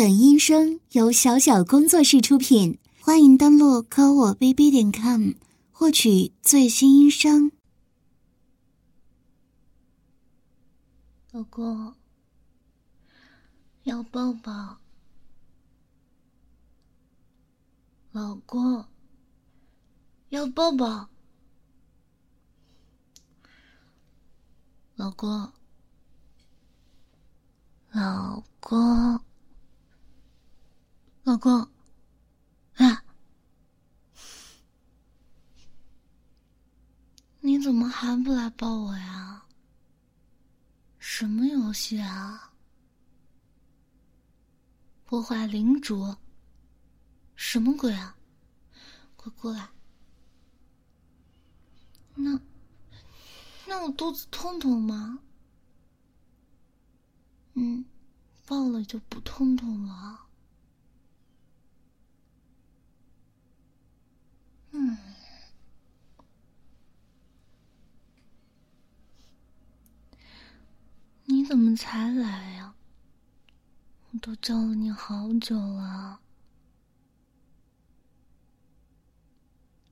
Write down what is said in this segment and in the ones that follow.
本音声由小小工作室出品，欢迎登录科我 bb 点 com 获取最新音声。老公，要抱抱。老公，要抱抱。老公，老公。老公，啊，你怎么还不来抱我呀？什么游戏啊？破坏领主？什么鬼啊？快过来！那那我肚子痛痛吗？嗯，抱了就不痛痛了。嗯，你怎么才来呀？我都叫了你好久了。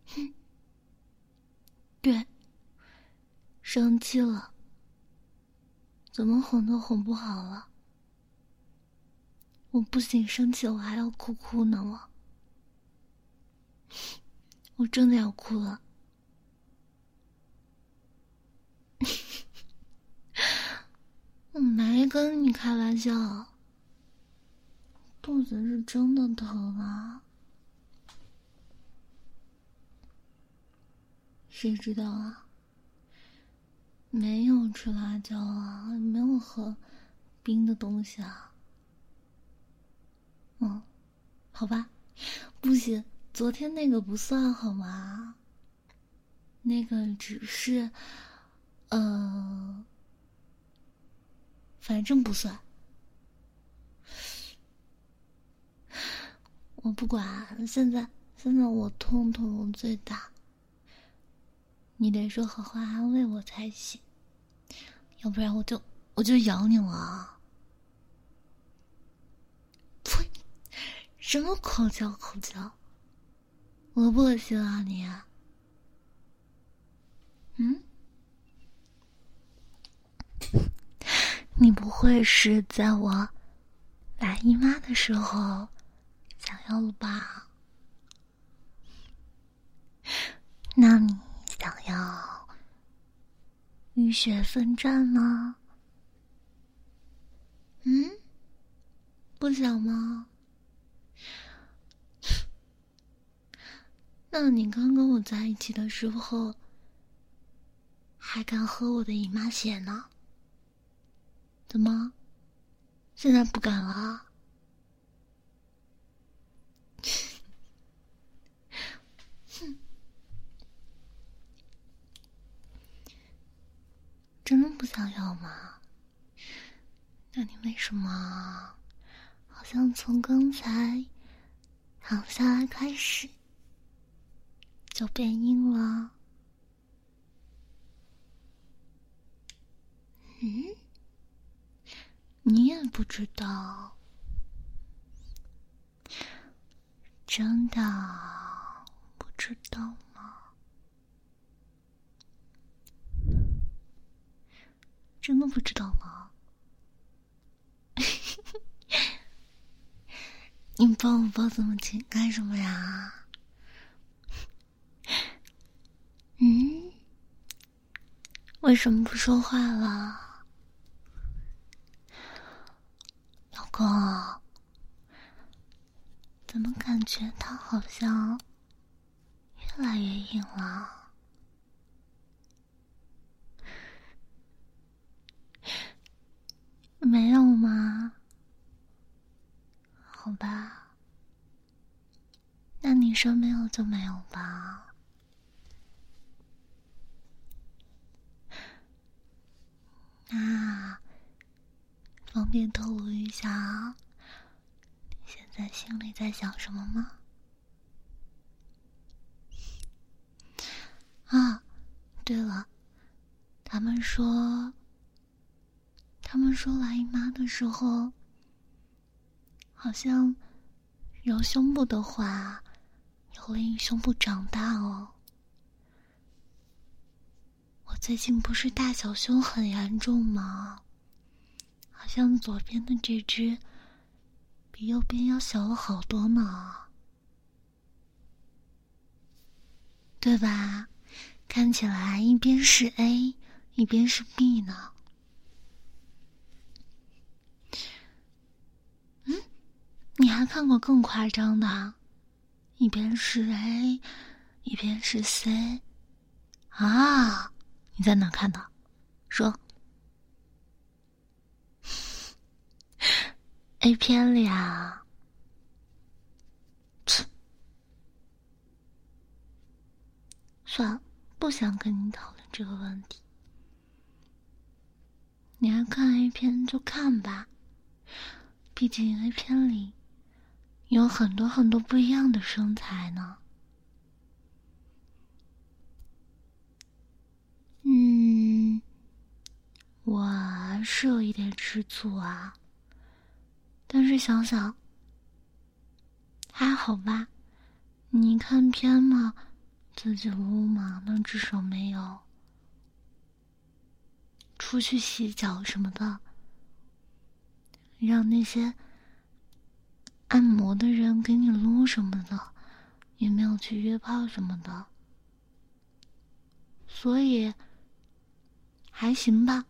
哼，对，生气了，怎么哄都哄不好了。我不仅，生气我还要哭哭呢，我。我真的要哭了，没跟你开玩笑，肚子是真的疼啊！谁知道啊？没有吃辣椒啊，没有喝冰的东西啊。嗯，好吧，不行。昨天那个不算好吗？那个只是，呃，反正不算。我不管，现在现在我痛痛最大，你得说好话安慰我才行，要不然我就我就咬你了。呸！什么口交口交？恶不恶心啊你？嗯？你不会是在我来姨妈的时候想要了吧？那你想要浴血奋战吗？嗯？不想吗？那你刚跟我在一起的时候，还敢喝我的姨妈血呢？怎么，现在不敢了？哼，真的不想要吗？那你为什么好像从刚才躺下来开始？就变硬了。嗯，你也不知道，真的不知道吗？真的不知道吗？你抱我抱这么紧干什么呀？嗯，为什么不说话了，老公？怎么感觉他好像越来越硬了？没有吗？好吧，那你说没有就没有吧。那方便透露一下，现在心里在想什么吗？啊，对了，他们说，他们说来姨妈的时候，好像揉胸部的话，有利于胸部长大哦。我最近不是大小胸很严重吗？好像左边的这只比右边要小了好多呢，对吧？看起来一边是 A，一边是 B 呢。嗯，你还看过更夸张的？一边是 A，一边是 C，啊？你在哪看的？说。A 片里啊。算了，不想跟你讨论这个问题。你爱看 A 片就看吧，毕竟 A 片里有很多很多不一样的身材呢。嗯，我是有一点吃醋啊，但是想想还好吧。你看片嘛，自己撸嘛，那至少没有出去洗脚什么的，让那些按摩的人给你撸什么的，也没有去约炮什么的，所以。还行吧，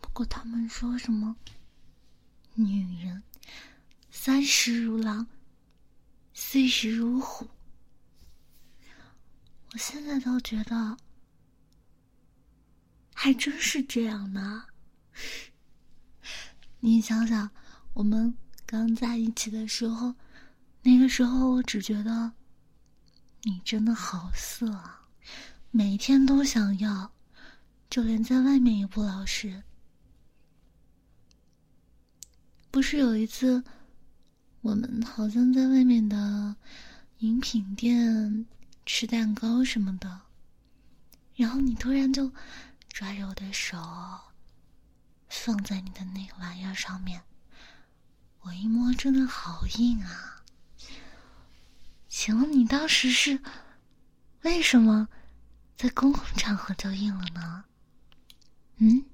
不过他们说什么“女人三十如狼，四十如虎”，我现在倒觉得还真是这样呢。你想想，我们刚在一起的时候，那个时候我只觉得。你真的好色啊！每天都想要，就连在外面也不老实。不是有一次，我们好像在外面的饮品店吃蛋糕什么的，然后你突然就抓着我的手，放在你的那个玩意儿上面，我一摸，真的好硬啊！请问你当时是为什么在公共场合就硬了呢？嗯？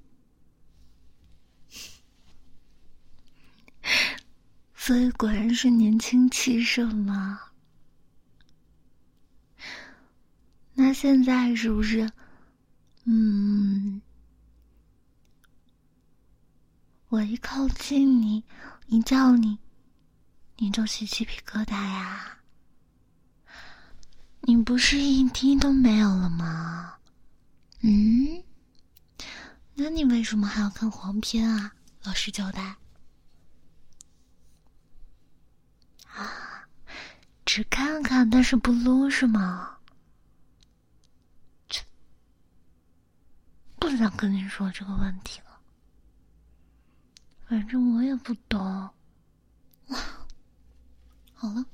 所以果然是年轻气盛嘛？那现在是不是？嗯，我一靠近你，一叫你，你就起鸡皮疙瘩呀？你不是一滴都没有了吗？嗯，那你为什么还要看黄片啊？老实交代。啊，只看看，但是不撸是吗？切，不想跟你说这个问题了。反正我也不懂。好了。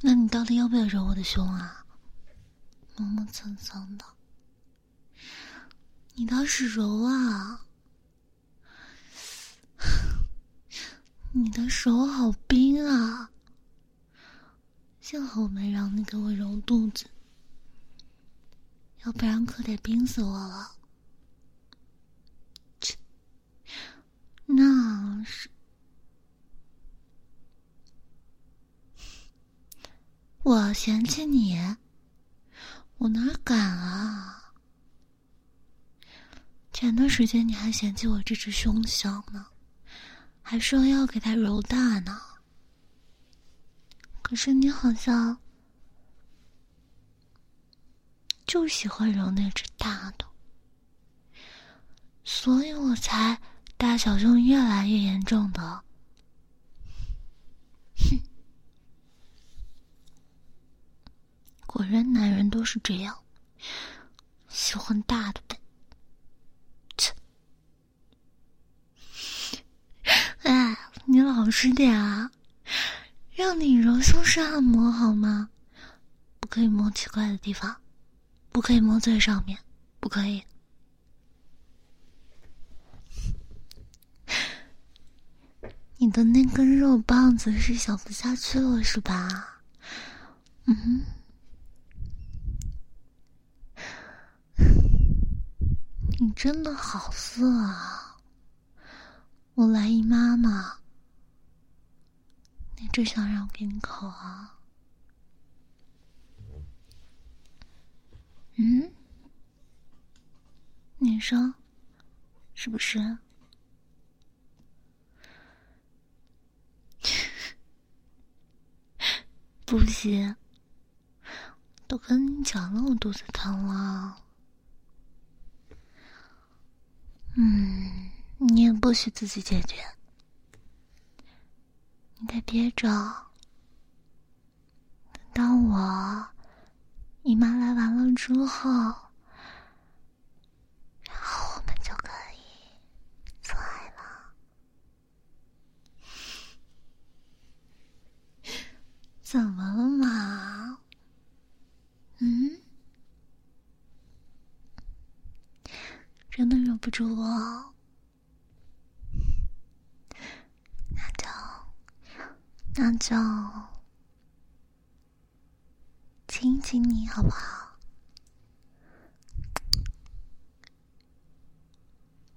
那你到底要不要揉我的胸啊？磨磨蹭蹭的，你倒是揉啊！你的手好冰啊！幸好我没让你给我揉肚子，要不然可得冰死我了。切，那是。我嫌弃你，我哪敢啊！前段时间你还嫌弃我这只胸小呢，还说要给他揉大呢。可是你好像就喜欢揉那只大的，所以我才大小胸越来越严重的。哼。果然，男人都是这样，喜欢大的呗。哎，你老实点啊！让你揉胸式按摩好吗？不可以摸奇怪的地方，不可以摸最上面，不可以。你的那根肉棒子是想不下去了是吧？嗯，你真的好色啊！我来姨妈嘛，你只想让我给你口啊？嗯，你说是不是？不行，都跟你讲了，我肚子疼了。嗯，你也不许自己解决，你得憋着，等到我。姨妈来完了之后，然后我们就可以做爱了。怎么了嘛？嗯？真的忍不住了？那就，那就。亲亲你好不好？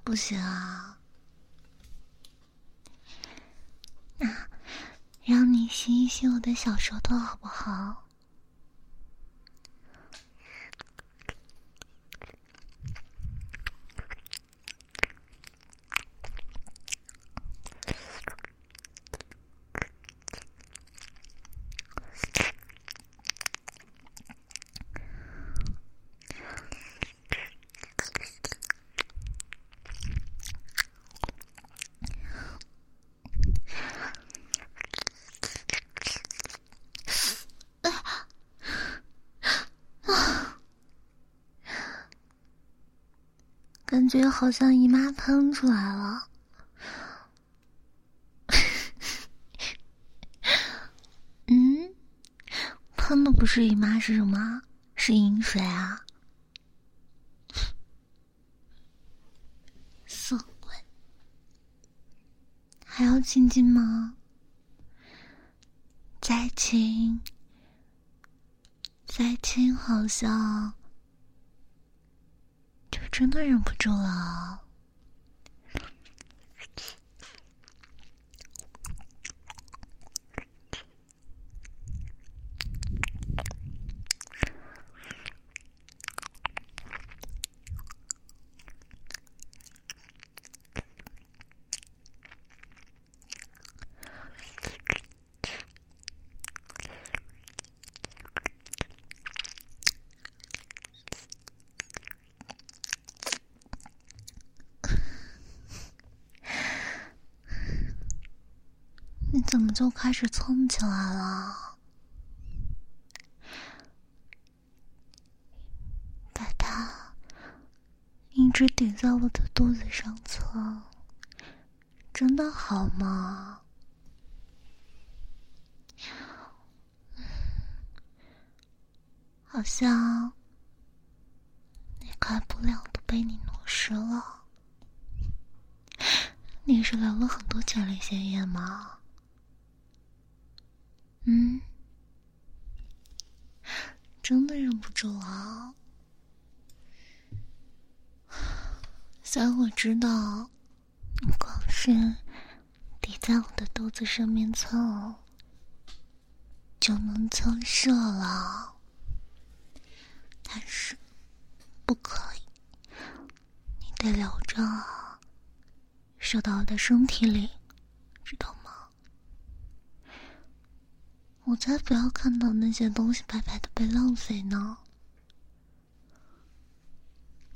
不行啊，那让你吸一吸我的小舌头好不好？感觉好像姨妈喷出来了，嗯，喷的不是姨妈是什么？是饮水啊！色鬼，还要亲亲吗？再亲，再亲，好像。真的忍不住了。怎么就开始蹭起来了？把它一直顶在我的肚子上蹭，真的好吗？好像那块布料都被你弄湿了。你是流了很多前列腺液吗？嗯，真的忍不住了。虽然我知道，光是抵在我的肚子上面蹭，就能蹭射了，但是不可以，你得留着，射到我的身体里，知道吗？我才不要看到那些东西白白的被浪费呢！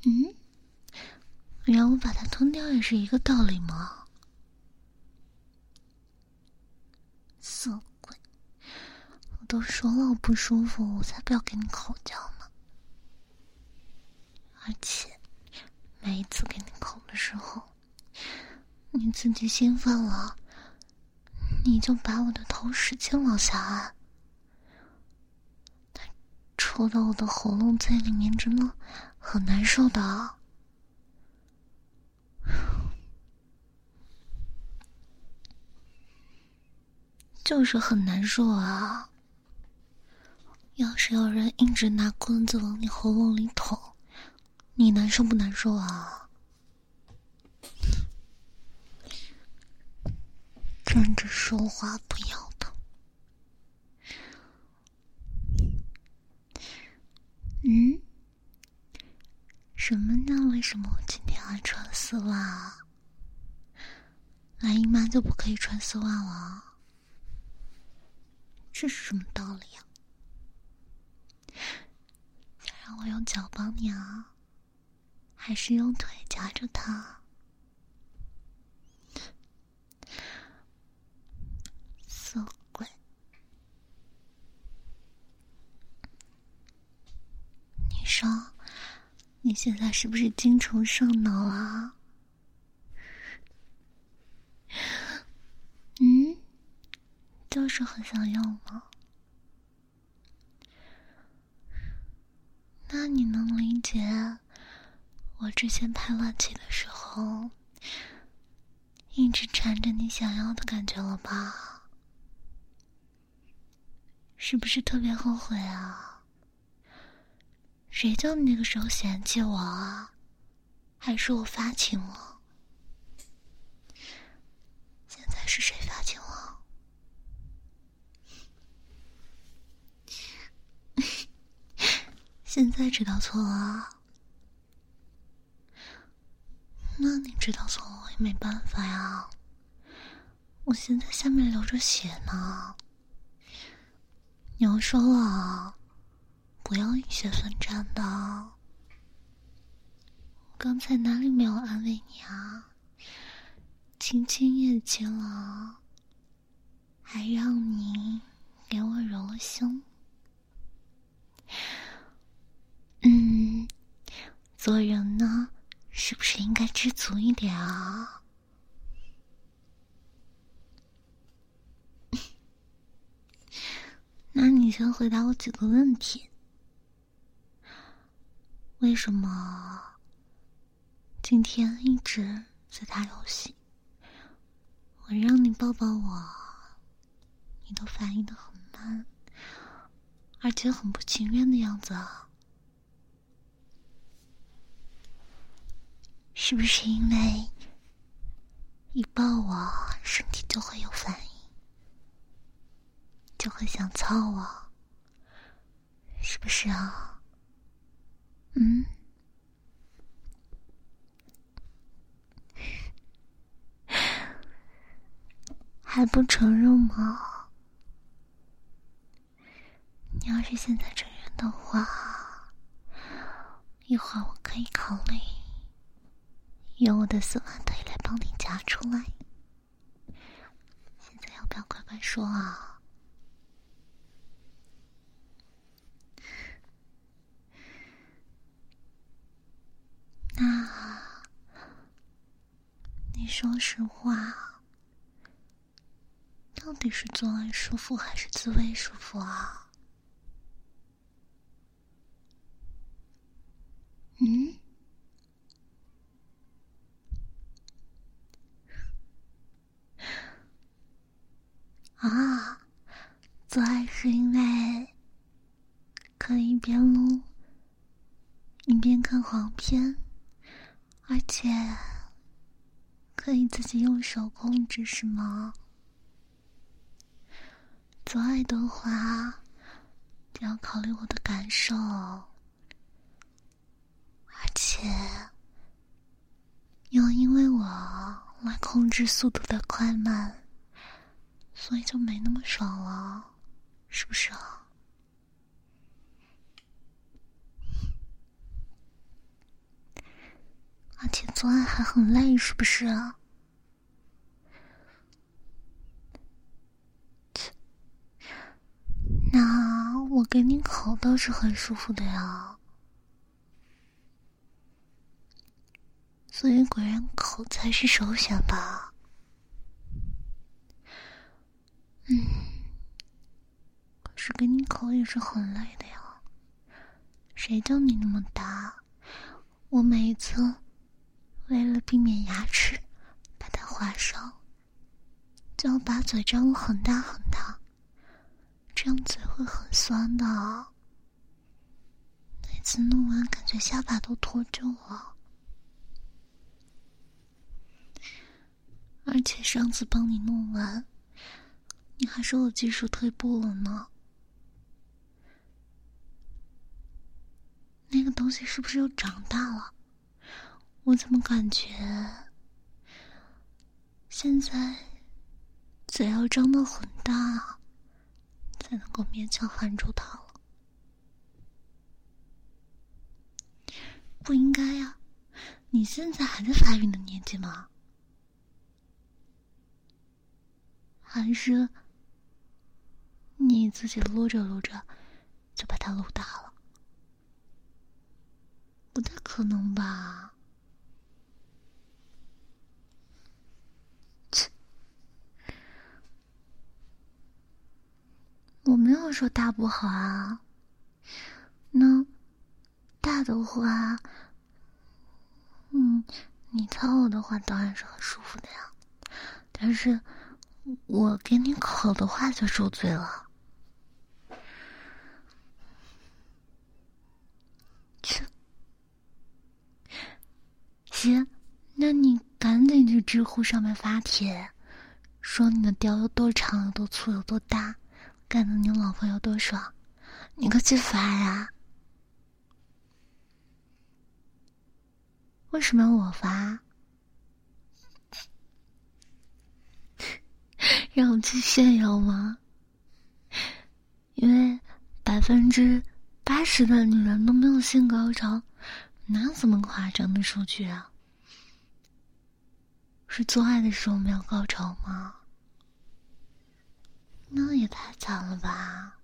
嗯，让我把它吞掉也是一个道理吗？色鬼！我都说了我不舒服，我才不要给你口交呢！而且每一次给你口的时候，你自己兴奋了。你就把我的头使劲往下按，戳到我的喉咙在里面，真的很难受的。就是很难受啊。要是有人一直拿棍子往你喉咙里捅，你难受不难受啊？站着说话不腰疼。嗯？什么呢？为什么我今天要穿丝袜？来姨妈就不可以穿丝袜了？这是什么道理啊？想让我用脚帮你啊，还是用腿夹着它？色鬼！你说，你现在是不是精虫上脑啊？嗯，就是很想要吗？那你能理解我之前拍乱气的时候一直缠着你想要的感觉了吧？是不是特别后悔啊？谁叫你那个时候嫌弃我啊？还是我发情了？现在是谁发情了？现在知道错了，那你知道错了，我也没办法呀。我现在下面流着血呢。你说了，不要以血奋战的。我刚才哪里没有安慰你啊？亲亲也亲了，还让你给我揉胸。嗯，做人呢，是不是应该知足一点啊？那你先回答我几个问题：为什么今天一直在打游戏？我让你抱抱我，你都反应的很慢，而且很不情愿的样子啊。是不是因为一抱我，身体就会有反应，就会想操我？是不是啊？嗯？还不承认吗？你要是现在承认的话，一会儿我可以考虑。用我的丝袜腿来帮你夹出来。现在要不要乖乖说啊？那你说实话，到底是做爱舒服还是自慰舒服啊？嗯？啊，做爱是因为可以一边撸一边看黄片，而且可以自己用手控制，是吗？做爱的话，就要考虑我的感受，而且要因为我来控制速度的快慢。所以就没那么爽了，是不是啊？而且做爱还很累，是不是啊？那我给你口倒是很舒服的呀，所以果然口才是首选吧。嗯，可是给你口也是很累的呀。谁叫你那么大？我每一次为了避免牙齿把它划伤，就要把嘴张得很大很大，这样嘴会很酸的。每次弄完，感觉下巴都脱臼了。而且上次帮你弄完，你还说我技术退步了呢。那个东西是不是又长大了？我怎么感觉现在嘴要张得很大，才能够勉强含住它了？不应该呀，你现在还在发育的年纪吗？还是你自己撸着撸着就把它撸大了？不太可能吧？切！我说大不好啊。那大的话，嗯，你操我的话当然是很舒服的呀。但是。我给你口的话就受罪了。切！行，那你赶紧去知乎上面发帖，说你的貂有多长、有多粗、有多大，干的你老婆有多爽，你快去发呀！为什么要我发？让我去炫耀吗？因为百分之八十的女人都没有性高潮，哪有这么夸张的数据啊？是做爱的时候没有高潮吗？那也太惨了吧！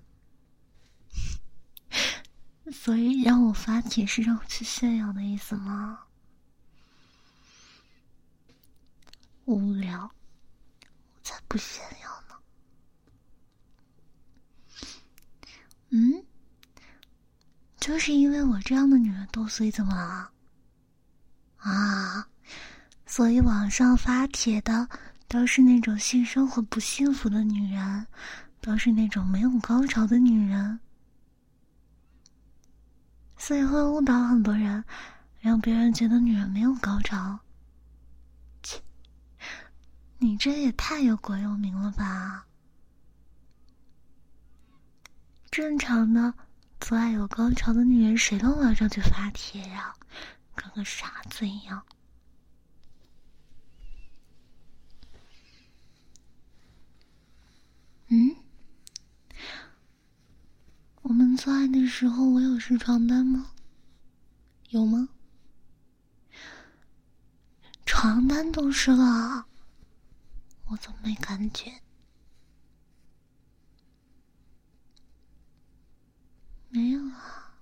所以让我发帖是让我去炫耀的意思吗？无聊。才不炫耀呢！嗯，就是因为我这样的女人多，所以怎么了？啊，所以网上发帖的都是那种性生活不幸福的女人，都是那种没有高潮的女人，所以会误导很多人，让别人觉得女人没有高潮。切你这也太有国有名了吧！正常的做爱有高潮的女人，谁都往上去发帖呀？跟个傻子一样。嗯？我们做爱的时候，我有湿床单吗？有吗？床单都湿了。我怎么没感觉？没有啊。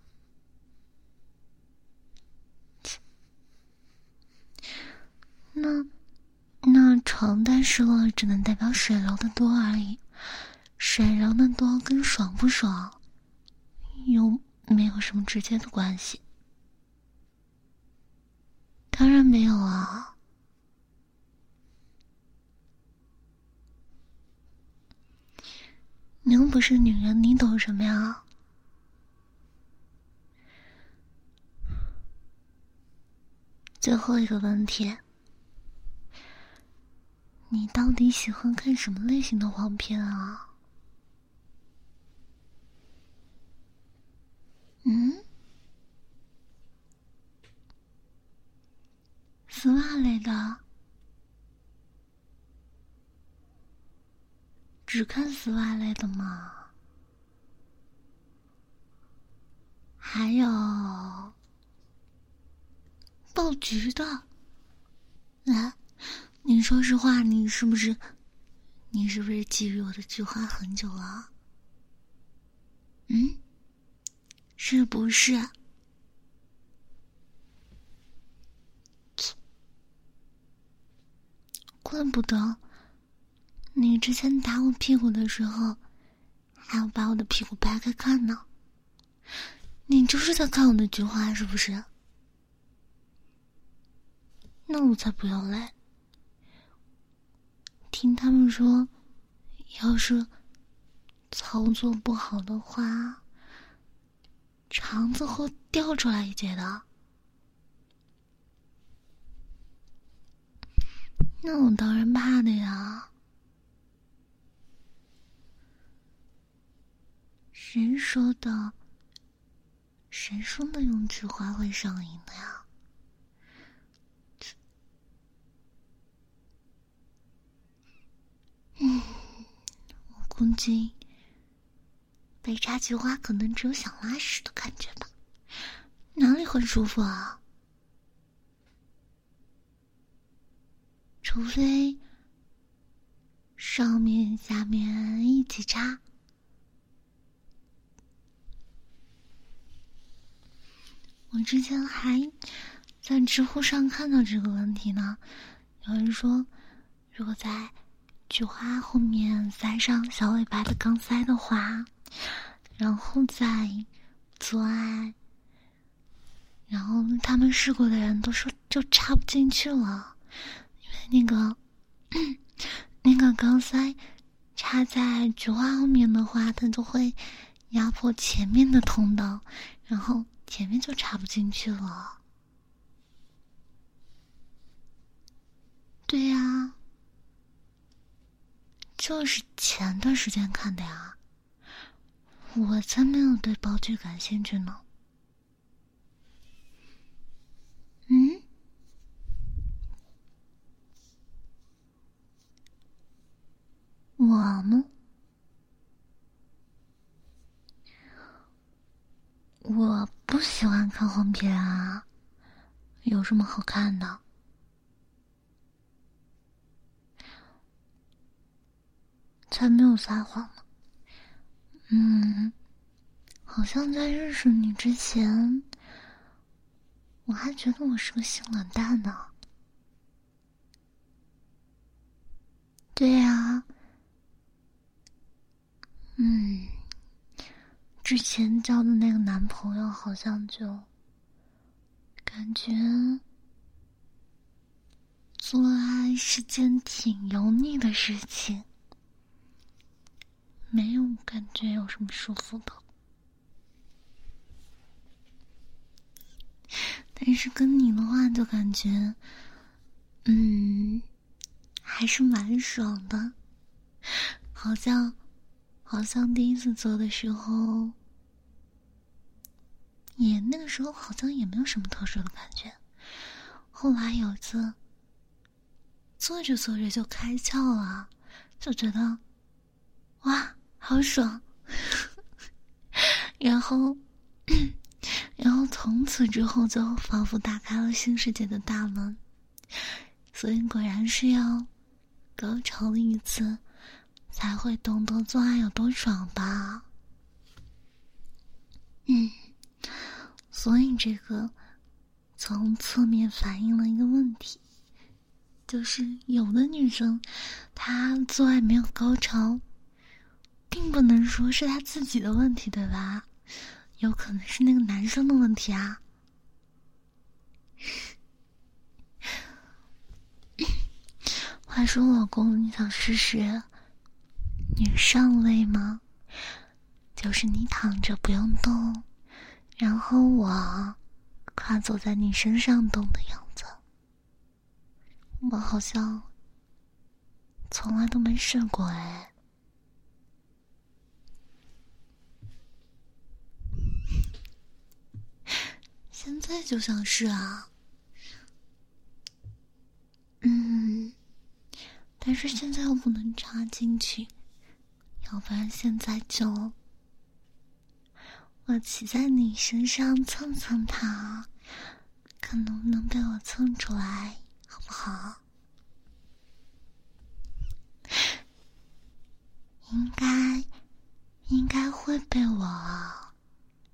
那那床单湿了，只能代表水流的多而已。水流的多跟爽不爽，又没有什么直接的关系。当然没有啊。你又不是女人，你懂什么呀？最后一个问题，你到底喜欢看什么类型的黄片啊？嗯？丝袜类的？只看丝袜类的吗？还有爆菊的。来，你说实话，你是不是？你是不是觊觎我的菊花很久了？嗯，是不是？怪不得。你之前打我屁股的时候，还要把我的屁股掰开看呢。你就是在看我的菊花，是不是？那我才不要嘞！听他们说，要是操作不好的话，肠子会掉出来一截的。那我当然怕的呀。谁说的？谁说的用菊花会上瘾的呀？嗯，我估计被插菊花可能只有想拉屎的感觉吧，哪里会舒服啊？除非上面下面一起插。我之前还在知乎上看到这个问题呢，有人说，如果在菊花后面塞上小尾巴的钢塞的话，然后再做爱，然后他们试过的人都说就插不进去了，因为那个那个钢塞插在菊花后面的话，它就会压迫前面的通道，然后。前面就插不进去了。对呀，就是前段时间看的呀。我才没有对包剧感兴趣呢。嗯？我呢？我。不喜欢看黄片啊，有什么好看的？才没有撒谎呢。嗯，好像在认识你之前，我还觉得我是个性冷淡呢。对呀，嗯。之前交的那个男朋友好像就感觉做爱是件挺油腻的事情，没有感觉有什么舒服的。但是跟你的话就感觉，嗯，还是蛮爽的，好像好像第一次做的时候。也那个时候好像也没有什么特殊的感觉，后来有一次，做着做着就开窍了，就觉得，哇，好爽，然后，然后从此之后就仿佛打开了新世界的大门，所以果然是要高潮了一次，才会懂得做爱有多爽吧，嗯。所以，这个从侧面反映了一个问题，就是有的女生她做爱没有高潮，并不能说是他自己的问题，对吧？有可能是那个男生的问题啊。话说，老公，你想试试女上位吗？就是你躺着不用动。然后我跨坐在你身上动的样子，我好像从来都没试过哎。现在就想试啊，嗯，但是现在又不能插进去，要不然现在就。我骑在你身上蹭蹭它，看能不能被我蹭出来，好不好？应该，应该会被我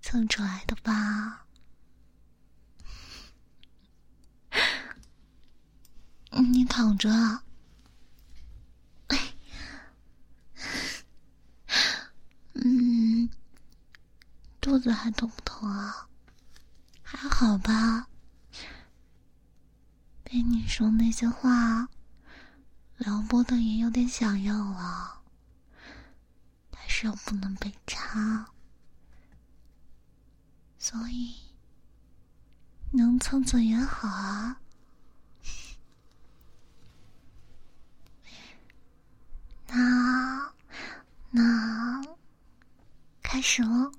蹭出来的吧？你躺着。肚子还痛不痛啊？还好吧。被你说那些话，撩拨的也有点想要了，但是又不能被插，所以能蹭蹭也好啊。那那开始喽。